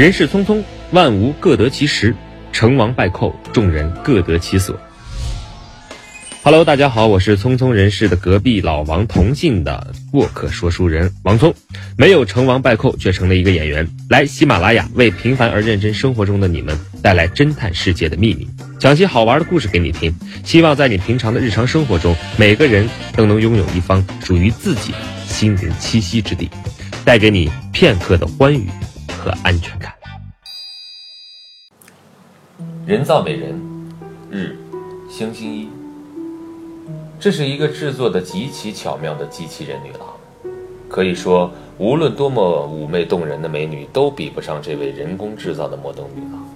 人世匆匆，万物各得其时，成王败寇，众人各得其所。Hello，大家好，我是匆匆人世的隔壁老王同姓的过客说书人王聪，没有成王败寇，却成了一个演员，来喜马拉雅为平凡而认真生活中的你们带来侦探世界的秘密，讲些好玩的故事给你听。希望在你平常的日常生活中，每个人都能拥有一方属于自己的心灵栖息之地，带给你片刻的欢愉和安全感。人造美人，日，星期一。这是一个制作的极其巧妙的机器人女郎，可以说，无论多么妩媚动人的美女，都比不上这位人工制造的摩登女郎。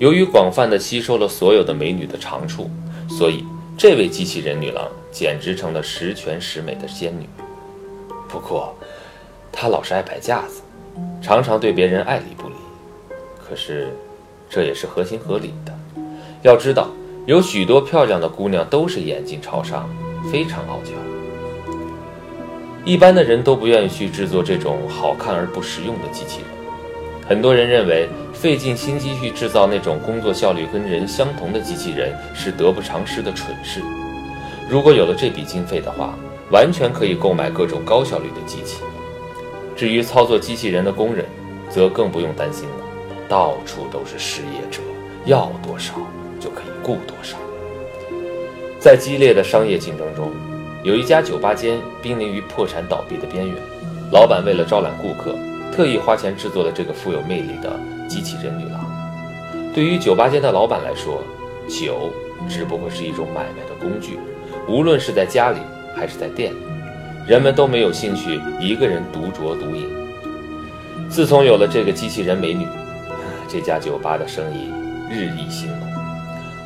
由于广泛的吸收了所有的美女的长处，所以这位机器人女郎简直成了十全十美的仙女。不过，她老是爱摆架子，常常对别人爱理不理。可是，这也是合情合理的。要知道。有许多漂亮的姑娘都是眼睛朝上，非常傲娇。一般的人都不愿意去制作这种好看而不实用的机器人。很多人认为费尽心机去制造那种工作效率跟人相同的机器人是得不偿失的蠢事。如果有了这笔经费的话，完全可以购买各种高效率的机器。至于操作机器人的工人，则更不用担心了，到处都是失业者，要多少。就可以雇多少。在激烈的商业竞争中，有一家酒吧间濒临于破产倒闭的边缘。老板为了招揽顾客，特意花钱制作了这个富有魅力的机器人女郎。对于酒吧间的老板来说，酒只不过是一种买卖的工具。无论是在家里还是在店里，人们都没有兴趣一个人独酌独饮。自从有了这个机器人美女，这家酒吧的生意日益兴隆。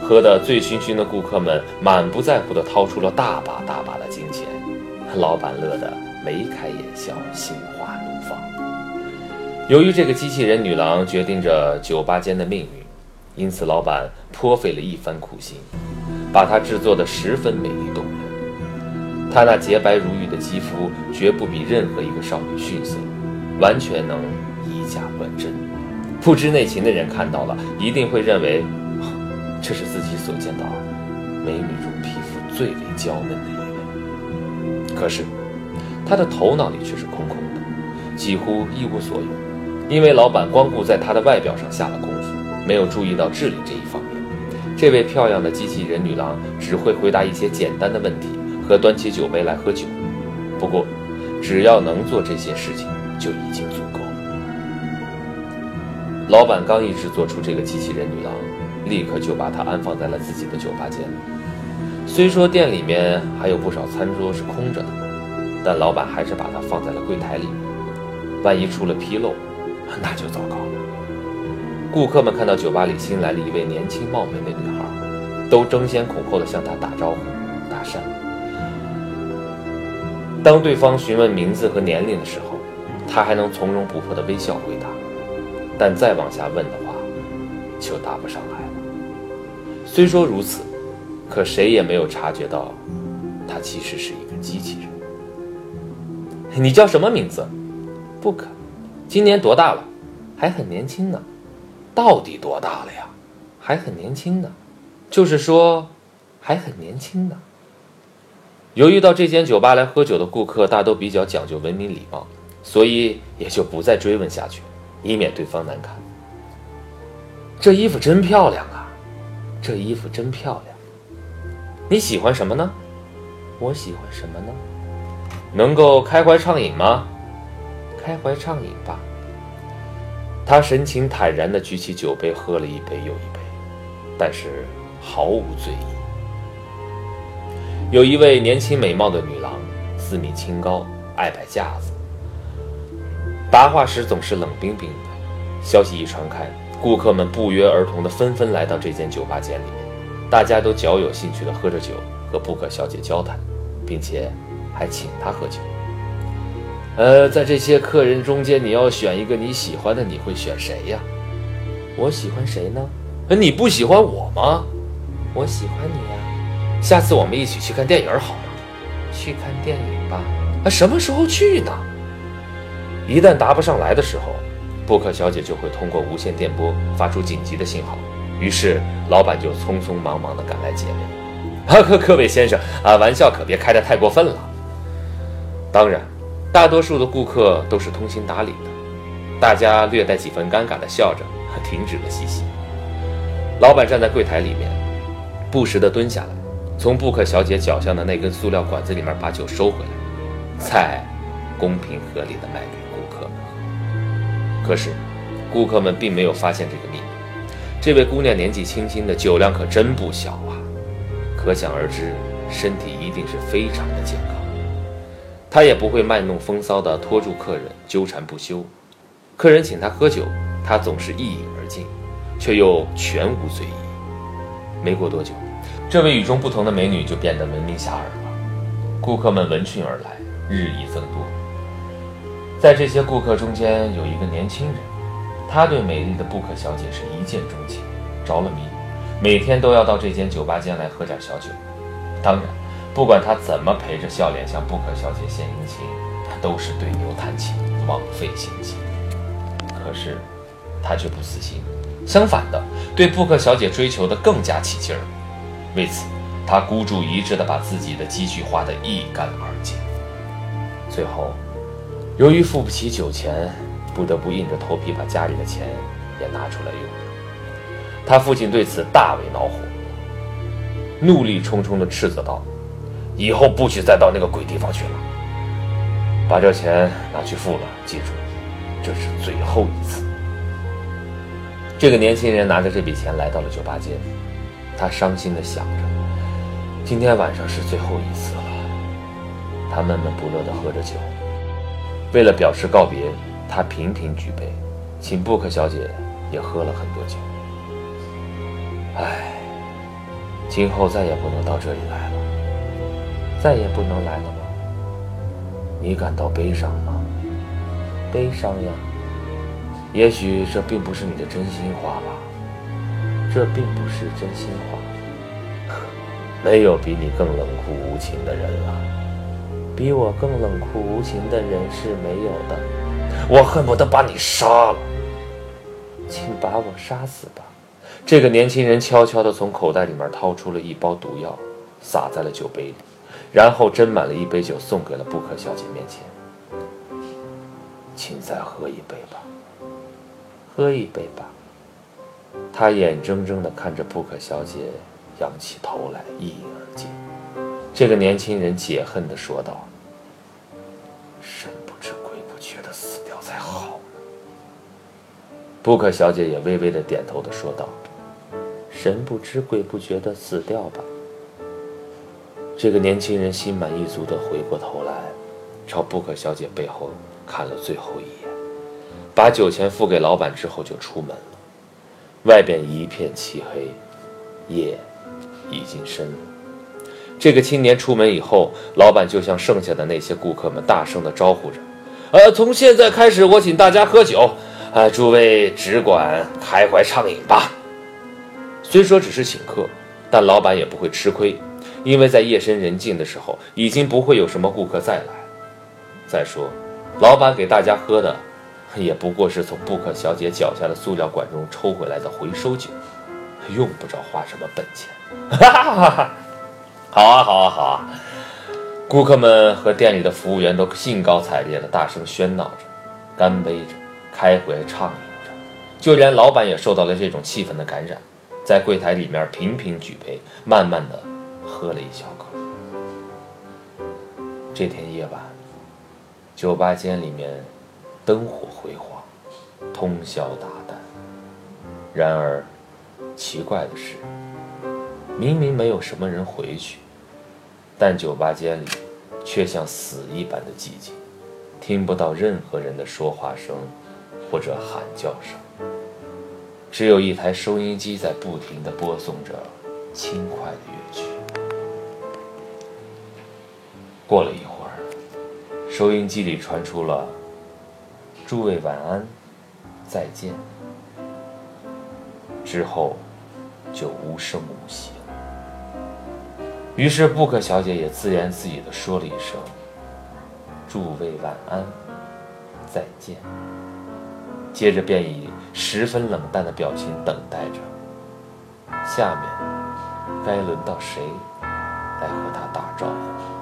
喝得醉醺醺的顾客们满不在乎地掏出了大把大把的金钱，老板乐得眉开眼笑，心花怒放。由于这个机器人女郎决定着酒吧间的命运，因此老板颇费了一番苦心，把她制作得十分美丽动人。她那洁白如玉的肌肤绝不比任何一个少女逊色，完全能以假乱真。不知内情的人看到了，一定会认为。这是自己所见到美女中皮肤最为娇嫩的一位，可是她的头脑里却是空空的，几乎一无所有，因为老板光顾在她的外表上下了功夫，没有注意到智力这一方面。这位漂亮的机器人女郎只会回答一些简单的问题和端起酒杯来喝酒，不过只要能做这些事情就已经足够了。老板刚一制作出这个机器人女郎。立刻就把它安放在了自己的酒吧间。虽说店里面还有不少餐桌是空着的，但老板还是把它放在了柜台里。万一出了纰漏，那就糟糕了。顾客们看到酒吧里新来了一位年轻貌美的女孩，都争先恐后的向她打招呼、搭讪。当对方询问名字和年龄的时候，他还能从容不迫的微笑回答。但再往下问的话，就答不上来了。虽说如此，可谁也没有察觉到，他其实是一个机器人。你叫什么名字？不可，今年多大了？还很年轻呢。到底多大了呀？还很年轻呢。就是说，还很年轻呢。由于到这间酒吧来喝酒的顾客大都比较讲究文明礼貌，所以也就不再追问下去，以免对方难堪。这衣服真漂亮啊！这衣服真漂亮，你喜欢什么呢？我喜欢什么呢？能够开怀畅饮吗？开怀畅饮吧。他神情坦然地举起酒杯，喝了一杯又一杯，但是毫无醉意。有一位年轻美貌的女郎，四米清高，爱摆架子，答话时总是冷冰冰的。消息一传开。顾客们不约而同地纷纷来到这间酒吧间里，大家都较有兴趣地喝着酒，和布克小姐交谈，并且还请她喝酒。呃，在这些客人中间，你要选一个你喜欢的，你会选谁呀？我喜欢谁呢？你不喜欢我吗？我喜欢你呀。下次我们一起去看电影好吗？去看电影吧。啊，什么时候去呢？一旦答不上来的时候。布克小姐就会通过无线电波发出紧急的信号，于是老板就匆匆忙忙地赶来解围。啊，各各位先生啊，玩笑可别开得太过分了。当然，大多数的顾客都是通情达理的，大家略带几分尴尬地笑着，停止了嬉戏。老板站在柜台里面，不时地蹲下来，从布克小姐脚下的那根塑料管子里面把酒收回来，再公平合理的卖给顾客们。可是，顾客们并没有发现这个秘密。这位姑娘年纪轻轻的，酒量可真不小啊，可想而知，身体一定是非常的健康。她也不会卖弄风骚的拖住客人纠缠不休，客人请她喝酒，她总是一饮而尽，却又全无醉意。没过多久，这位与众不同的美女就变得闻名遐迩了，顾客们闻讯而来，日益增多。在这些顾客中间，有一个年轻人，他对美丽的布克小姐是一见钟情，着了迷，每天都要到这间酒吧间来喝点小酒。当然。不管他怎么陪着笑脸向布克小姐献殷勤，他都是对牛弹琴，枉费心机。可是，他却不死心，相反的，对布克小姐追求的更加起劲儿。为此，他孤注一掷地把自己的积蓄花得一干二净。最后，由于付不起酒钱，不得不硬着头皮把家里的钱也拿出来用。他父亲对此大为恼火，怒力冲冲地斥责道。以后不许再到那个鬼地方去了。把这钱拿去付了，记住，这是最后一次。这个年轻人拿着这笔钱来到了酒吧间，他伤心地想着，今天晚上是最后一次了。他闷闷不乐地喝着酒，为了表示告别，他频频举杯，请布克小姐也喝了很多酒。唉，今后再也不能到这里来了。再也不能来了吗？你感到悲伤吗？悲伤呀。也许这并不是你的真心话吧。这并不是真心话。没有比你更冷酷无情的人了。比我更冷酷无情的人是没有的。我恨不得把你杀了。请把我杀死吧。这个年轻人悄悄地从口袋里面掏出了一包毒药，撒在了酒杯里。然后斟满了一杯酒，送给了布克小姐面前。请再喝一杯吧，喝一杯吧。他眼睁睁地看着布克小姐仰起头来，一饮而尽。这个年轻人解恨地说道：“神不知鬼不觉地死掉才好呢。”布克小姐也微微地点头地说道：“神不知鬼不觉地死掉吧。”这个年轻人心满意足地回过头来，朝布克小姐背后看了最后一眼，把酒钱付给老板之后就出门了。外边一片漆黑，夜已经深了。这个青年出门以后，老板就向剩下的那些顾客们大声地招呼着：“呃，从现在开始，我请大家喝酒，啊，诸位只管开怀畅饮吧。”虽说只是请客，但老板也不会吃亏。因为在夜深人静的时候，已经不会有什么顾客再来。再说，老板给大家喝的，也不过是从布克小姐脚下的塑料管中抽回来的回收酒，用不着花什么本钱。哈哈哈哈！好啊，好啊，好啊！顾客们和店里的服务员都兴高采烈地大声喧闹着，干杯着，开怀畅饮着。就连老板也受到了这种气氛的感染，在柜台里面频频举杯，慢慢的。喝了一小口。这天夜晚，酒吧间里面灯火辉煌，通宵达旦。然而，奇怪的是，明明没有什么人回去，但酒吧间里却像死一般的寂静，听不到任何人的说话声或者喊叫声，只有一台收音机在不停地播送着轻快的乐曲。过了一会儿，收音机里传出了“诸位晚安，再见”，之后就无声无息了。于是布克小姐也自言自语地说了一声“诸位晚安，再见”，接着便以十分冷淡的表情等待着。下面，该轮到谁来和他打招呼？